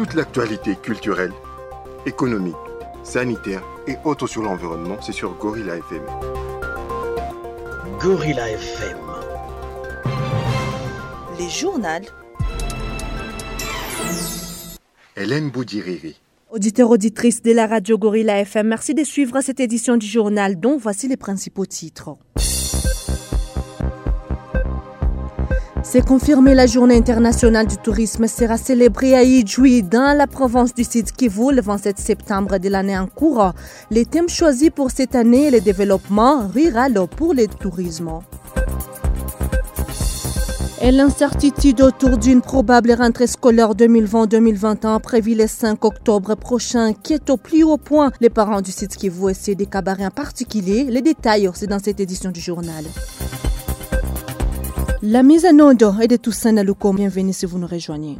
Toute l'actualité culturelle, économique, sanitaire et autres sur l'environnement, c'est sur Gorilla FM. Gorilla FM. Les journaux. Hélène Boudiriri. Auditeurs, auditrices de la radio Gorilla FM, merci de suivre cette édition du journal dont voici les principaux titres. C'est confirmé, la journée internationale du tourisme sera célébrée à Idjoui, dans la province du Sud Kivu, le 27 septembre de l'année en cours. Les thèmes choisis pour cette année, le développement rural pour le tourisme. Et l'incertitude autour d'une probable rentrée scolaire 2020-2021 prévue le 5 octobre prochain qui est au plus haut point. Les parents du site Kivu essaient des cabarets en particulier. Les détails, c'est dans cette édition du journal. La mise en onde est de Toussaint Nalouko. Bienvenue si vous nous rejoignez.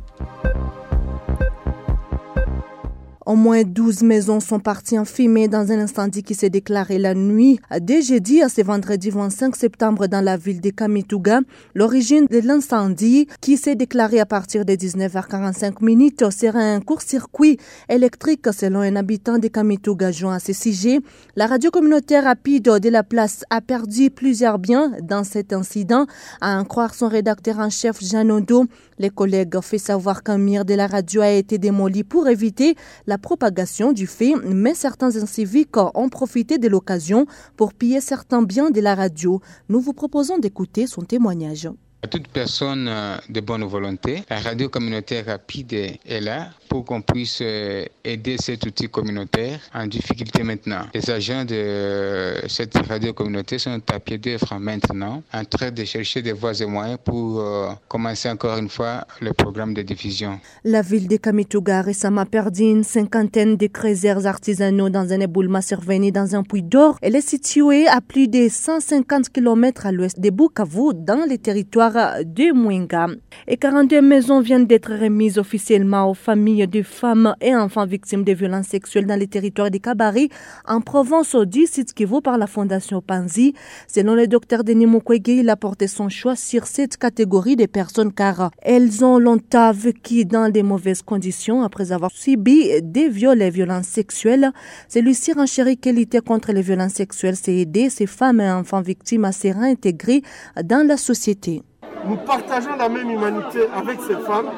Au moins 12 maisons sont parties en fumée dans un incendie qui s'est déclaré la nuit dès jeudi à ce vendredi 25 septembre dans la ville de Kamituga. L'origine de l'incendie qui s'est déclaré à partir de 19h45 minutes serait un court-circuit électrique selon un habitant de Kamituga joint à ce sujet. La radio communautaire rapide de la place a perdu plusieurs biens dans cet incident, à en croire son rédacteur en chef Jean Odo. Les collègues ont fait savoir qu'un mur de la radio a été démoli pour éviter la propagation du fait, mais certains inciviques ont profité de l'occasion pour piller certains biens de la radio. Nous vous proposons d'écouter son témoignage. À toute personne de bonne volonté, la radio communautaire rapide est là pour qu'on puisse aider cet outil communautaire en difficulté maintenant. Les agents de cette radio communautaire sont à pied d'œuvre maintenant, en train de chercher des voies et moyens pour commencer encore une fois le programme de diffusion. La ville de Kamituga a récemment perdu une cinquantaine de crézers artisanaux dans un éboulement survenu dans un puits d'or. Elle est située à plus de 150 km à l'ouest de Bukavu, dans les territoires de Mwenga. Et 42 maisons viennent d'être remises officiellement aux familles de femmes et enfants victimes de violences sexuelles dans les territoires des Kabari, en Provence du site Kivu par la Fondation Panzi. Selon le docteur Denis Mukwege, il a porté son choix sur cette catégorie de personnes car elles ont longtemps vécu dans des mauvaises conditions après avoir subi des viols et violences sexuelles. Celui-ci renchérit que lutter contre les violences sexuelles, c'est aider ces femmes et enfants victimes à se réintégrer dans la société. Nous partageons la même humanité avec ces femmes.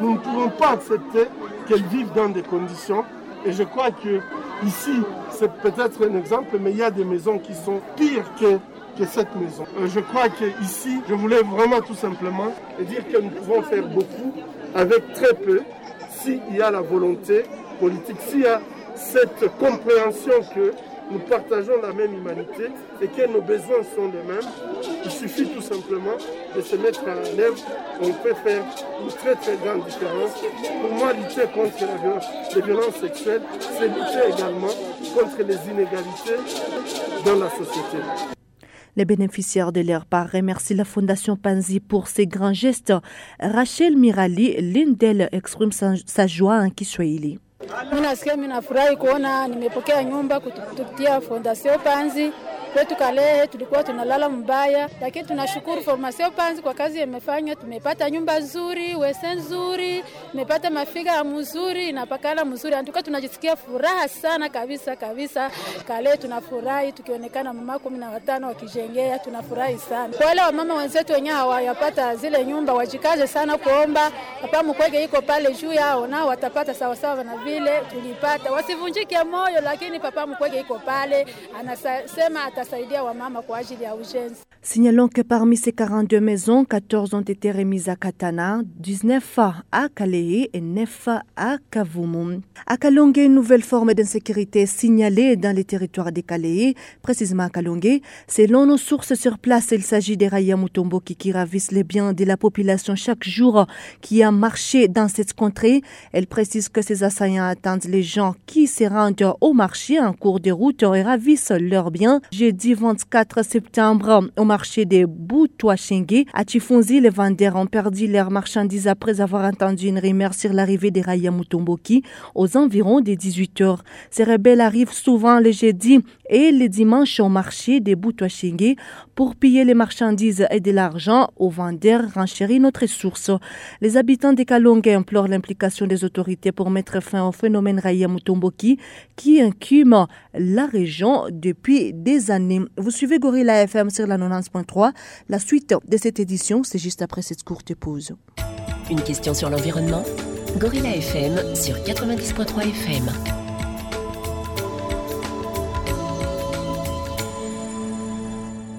Nous ne pouvons pas accepter qu'elles vivent dans des conditions. Et je crois que ici, c'est peut-être un exemple, mais il y a des maisons qui sont pires que, que cette maison. Je crois que ici, je voulais vraiment tout simplement dire que nous pouvons faire beaucoup avec très peu s'il y a la volonté politique, s'il y a cette compréhension que nous partageons la même humanité et que nos besoins sont les mêmes. Il suffit tout simplement de se mettre en œuvre. On peut faire une très très grande différence. Pour moi, lutter contre la violence, les violences sexuelles, c'est lutter également contre les inégalités dans la société. Les bénéficiaires de leur remercient la Fondation Panzi pour ses grands gestes. Rachel Mirali, l'une d'elles, exprime sa, sa joie en Kiswahili. Mi nasikia mi nafurahi kuona nimepokea nyumba kutupitia Fondation Panzi. Kwetu Kalehe tulikuwa tunalala mbaya, lakini tunashukuru formasio Panzi kwa kazi imefanya. Tumepata nyumba nzuri, wese nzuri, tumepata mafiga mzuri, inapakala mzuri, antuka tunajisikia furaha sana kabisa kabisa. Kalehe tunafurahi tukionekana mama kumi na watano wakijengea, tunafurahi sana. Kwa wale wamama wenzetu wenyewe hawayapata zile nyumba, wajikaze sana kuomba. hapa, mkwege iko pale juu yao, nao watapata sawasawa na vile tulipata. Wasivunjike moyo, lakini Papa mkwege iko pale, anasema atasaidia wamama kwa ajili ya ujenzi. Signalons que parmi ces 42 maisons, 14 ont été remises à Katana, 19 à Kalehe et 9 à Kavumu. À Kalonge, une nouvelle forme d'insécurité signalée dans les territoires de Kalehe, précisément à Kalonge. Selon nos sources sur place, il s'agit des Raya Mutombo qui ravissent les biens de la population chaque jour qui a marché dans cette contrée. Elle précise que ces assaillants attendent les gens qui se rendent au marché en cours de route et ravissent leurs biens. Jeudi 24 septembre, au marché des Boutouachengue. À Tifonzi, les vendeurs ont perdu leurs marchandises après avoir entendu une rumeur sur l'arrivée des Raya Mutomboki aux environs des 18 heures. Ces rebelles arrivent souvent les jeudis et les dimanches au marché des Boutouachengue pour piller les marchandises et de l'argent aux vendeurs, renchérit notre source. Les habitants des Kalongue implorent l'implication des autorités pour mettre fin au phénomène Raya Mutomboki qui incume la région depuis des années. Vous suivez Gorilla FM sur la 90.3. La suite de cette édition, c'est juste après cette courte pause. Une question sur l'environnement? Gorilla FM sur 90.3 FM.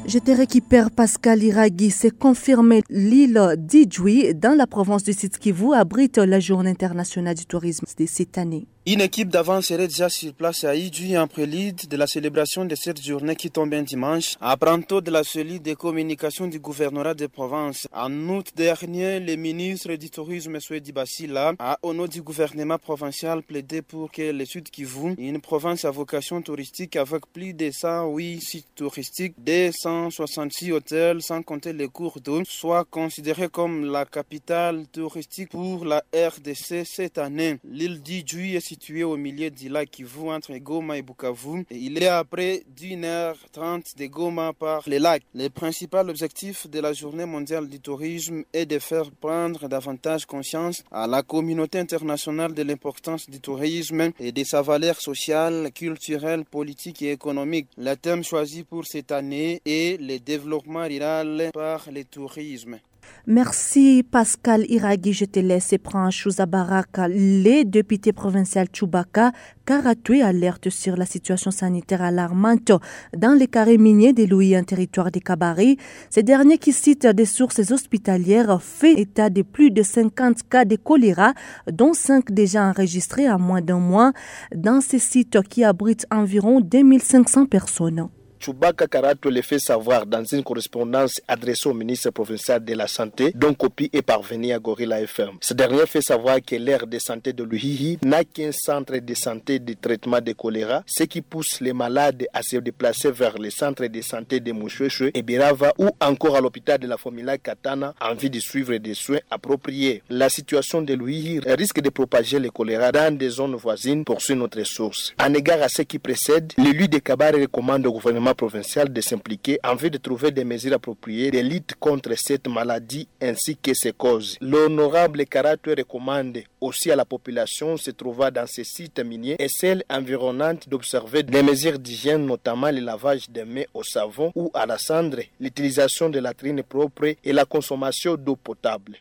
Je te récupère Pascal Iragui. C'est confirmé. L'île d'Idjoui, dans la province de Sud-Kivu, abrite la Journée internationale du tourisme de cette année. Une équipe d'avant serait déjà sur place à Idjoui en prélude de la célébration de cette journée qui tombe un dimanche, à Pranto de la cellule de communication du gouvernorat de Provence. En août dernier, le ministre du Tourisme, Swedi Basila, a, au nom du gouvernement provincial, plaidé pour que le Sud Kivu, une province à vocation touristique avec plus de 108 sites touristiques, 266 hôtels, sans compter les cours d'eau, soit considérée comme la capitale touristique pour la RDC cette année. L'île est situé au milieu du lac Kivu entre Goma et Bukavu. Il est à près d'une heure trente de Goma par le lac. Le principal objectif de la journée mondiale du tourisme est de faire prendre davantage conscience à la communauté internationale de l'importance du tourisme et de sa valeur sociale, culturelle, politique et économique. Le thème choisi pour cette année est le développement rural par le tourisme. Merci Pascal Iragui, je te laisse prendre chose à Baraka. Les députés provinciaux Chubaka Karatoué alerte sur la situation sanitaire alarmante dans les carrés miniers de Louis, un territoire des cabarets. Ces derniers qui citent des sources hospitalières fait état de plus de 50 cas de choléra, dont 5 déjà enregistrés en moins d'un mois dans ces sites qui abritent environ 2500 personnes. Chubaka Karato le fait savoir dans une correspondance adressée au ministre provincial de la Santé, dont copie est parvenue à Gorilla FM. Ce dernier fait savoir que l'aire de santé de Luhihi n'a qu'un centre de santé de traitement de choléra, ce qui pousse les malades à se déplacer vers les centres de santé de Mouchouechou et Birava ou encore à l'hôpital de la Formula Katana en vue de suivre des soins appropriés. La situation de Luhihi risque de propager le choléra dans des zones voisines, poursuit notre source. En égard à ce qui précède, l'élu de Kabare recommande au gouvernement provincial de s'impliquer en vue de trouver des mesures appropriées de lutte contre cette maladie ainsi que ses causes. L'honorable caractère recommande aussi à la population se trouvant dans ces sites miniers et celles environnantes d'observer des mesures d'hygiène, notamment le lavage des mains au savon ou à la cendre, l'utilisation de latrines propres et la consommation d'eau potable.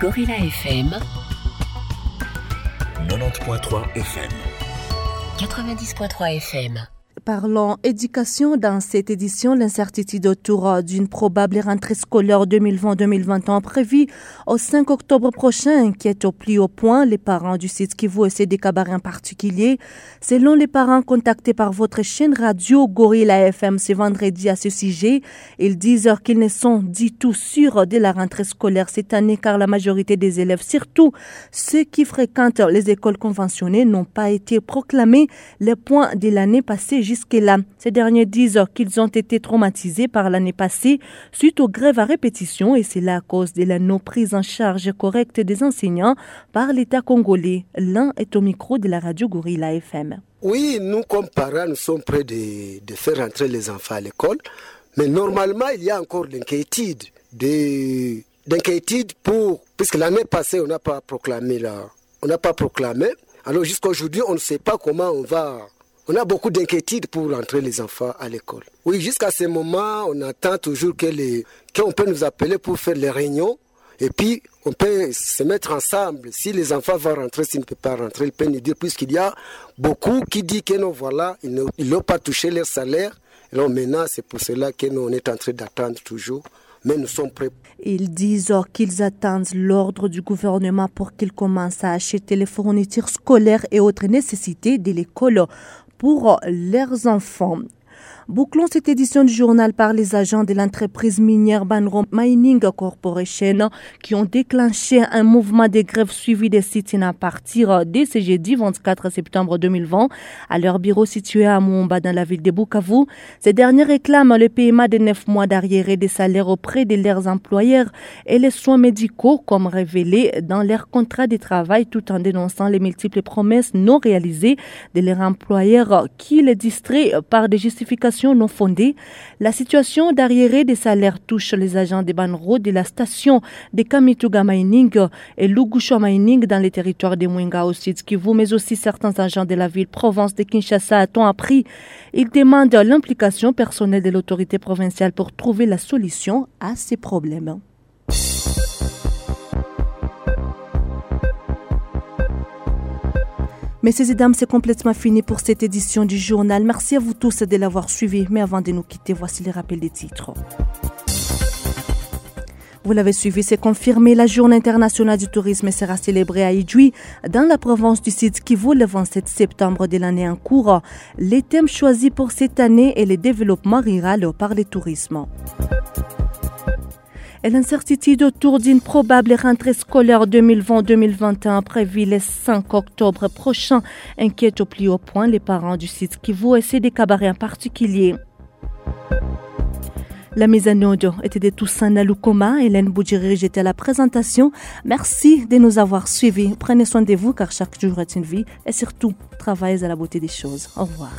Gorilla FM 90.3 FM 90.3 FM Parlons éducation dans cette édition, l'incertitude autour d'une probable rentrée scolaire 2020-2021 prévue au 5 octobre prochain inquiète au plus haut point les parents du site Kivu et des cabarets en particulier. Selon les parents contactés par votre chaîne radio Gorilla FM ce vendredi à ce sujet, ils disent qu'ils ne sont du tout sûrs de la rentrée scolaire cette année car la majorité des élèves, surtout ceux qui fréquentent les écoles conventionnées, n'ont pas été proclamés les points de l'année passée jusque-là. Ces derniers disent qu'ils ont été traumatisés par l'année passée suite aux grèves à répétition et c'est là à cause de la non-prise en charge correcte des enseignants par l'État congolais. L'un est au micro de la radio Gorilla FM. Oui, nous comme parents, nous sommes prêts de, faire entrer les enfants à l'école, mais normalement, il y a encore l'inquiétude de d'inquiétude pour puisque l'année passée on n'a pas proclamé là, on n'a pas proclamé. Alors jusqu'à aujourd'hui, on ne sait pas comment on va on a beaucoup d'inquiétude pour entrer les enfants à l'école. Oui, jusqu'à ce moment, on attend toujours que les, qu'on peut nous appeler pour faire les réunions. Et puis, on peut se mettre ensemble. Si les enfants vont rentrer, s'ils ne peuvent pas rentrer, ils peuvent nous dire, puisqu'il y a beaucoup qui disent que non, voilà, ils n'ont pas touché leur salaire. Alors maintenant, c'est pour cela que nous, on est en train d'attendre toujours. Mais nous sommes prêts. Ils disent qu'ils attendent l'ordre du gouvernement pour qu'ils commencent à acheter les fournitures scolaires et autres nécessités de l'école pour leurs enfants. Bouclons cette édition du journal par les agents de l'entreprise minière Banro Mining Corporation qui ont déclenché un mouvement de grève suivi des sit à partir de ce jeudi 24 septembre 2020 à leur bureau situé à Mumba dans la ville de Bukavu. Ces derniers réclament le paiement de neuf mois d'arriérés des salaires auprès de leurs employeurs et les soins médicaux comme révélé dans leur contrat de travail tout en dénonçant les multiples promesses non réalisées de leurs employeurs qui les distraient par des justifications non fondée. La situation d'arriéré des salaires touche les agents des Banro de la station de Kamituga Mining et Lugusho Mining dans les territoires de Mwenga au sud Kivu, mais aussi certains agents de la ville Provence de Kinshasa a-t-on appris. Ils demandent l'implication personnelle de l'autorité provinciale pour trouver la solution à ces problèmes. Messieurs et dames, c'est complètement fini pour cette édition du journal. Merci à vous tous de l'avoir suivi. Mais avant de nous quitter, voici les rappels des titres. Vous l'avez suivi, c'est confirmé. La Journée internationale du tourisme sera célébrée à Idjoui, dans la province du Sud Kivu, le 27 septembre de l'année en cours. Les thèmes choisis pour cette année est le développement rural par le tourisme et l'incertitude autour d'une probable rentrée scolaire 2020-2021 prévue le 5 octobre prochain inquiète au plus haut point les parents du site qui vont essayer des cabarets en particulier. La mise en ordre était de Toussaint Naloukoma. Hélène Boudjiri était à la présentation. Merci de nous avoir suivis. Prenez soin de vous car chaque jour est une vie et surtout, travaillez à la beauté des choses. Au revoir.